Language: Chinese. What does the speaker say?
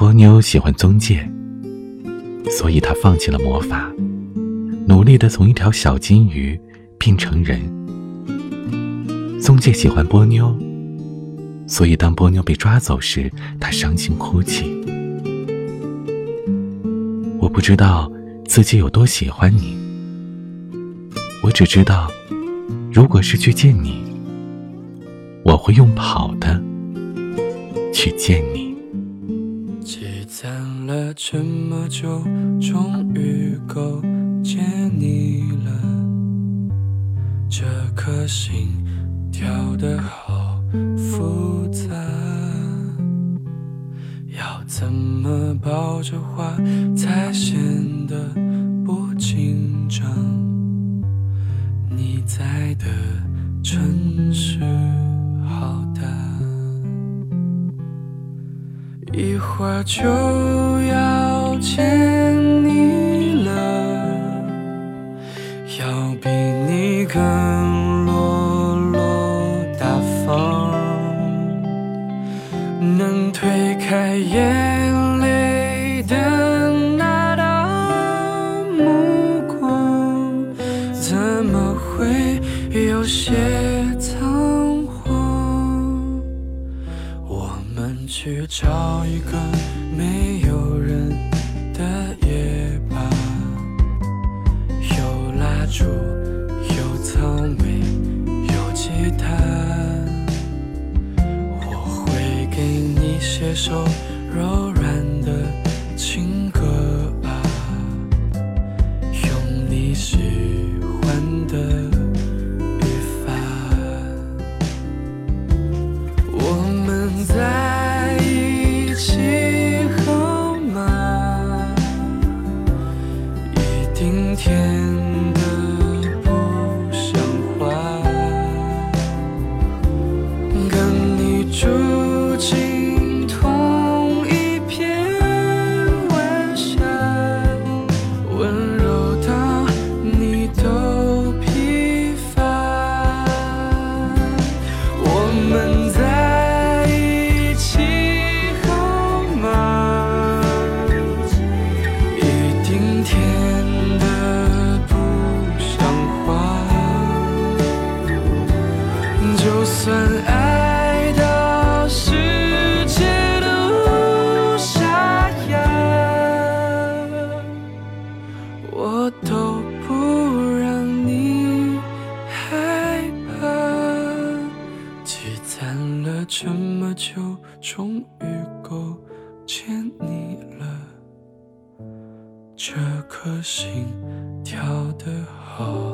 波妞喜欢宗介，所以她放弃了魔法，努力的从一条小金鱼变成人。宗介喜欢波妞，所以当波妞被抓走时，他伤心哭泣。我不知道自己有多喜欢你，我只知道，如果是去见你，我会用跑的去见你。这么久，终于够见你了。这颗心跳得好复杂，要怎么抱着花才显得不紧张？你在的城市好大。一会儿就要见你了，要比你更落落大方，能推开眼去找一个没有人的夜吧，有蜡烛，有草莓，有吉他，我会给你写首柔软的情歌啊，用你喜就算爱到世界都沙哑我都不让你害怕积攒了这么久终于够见你了。这颗心跳得好。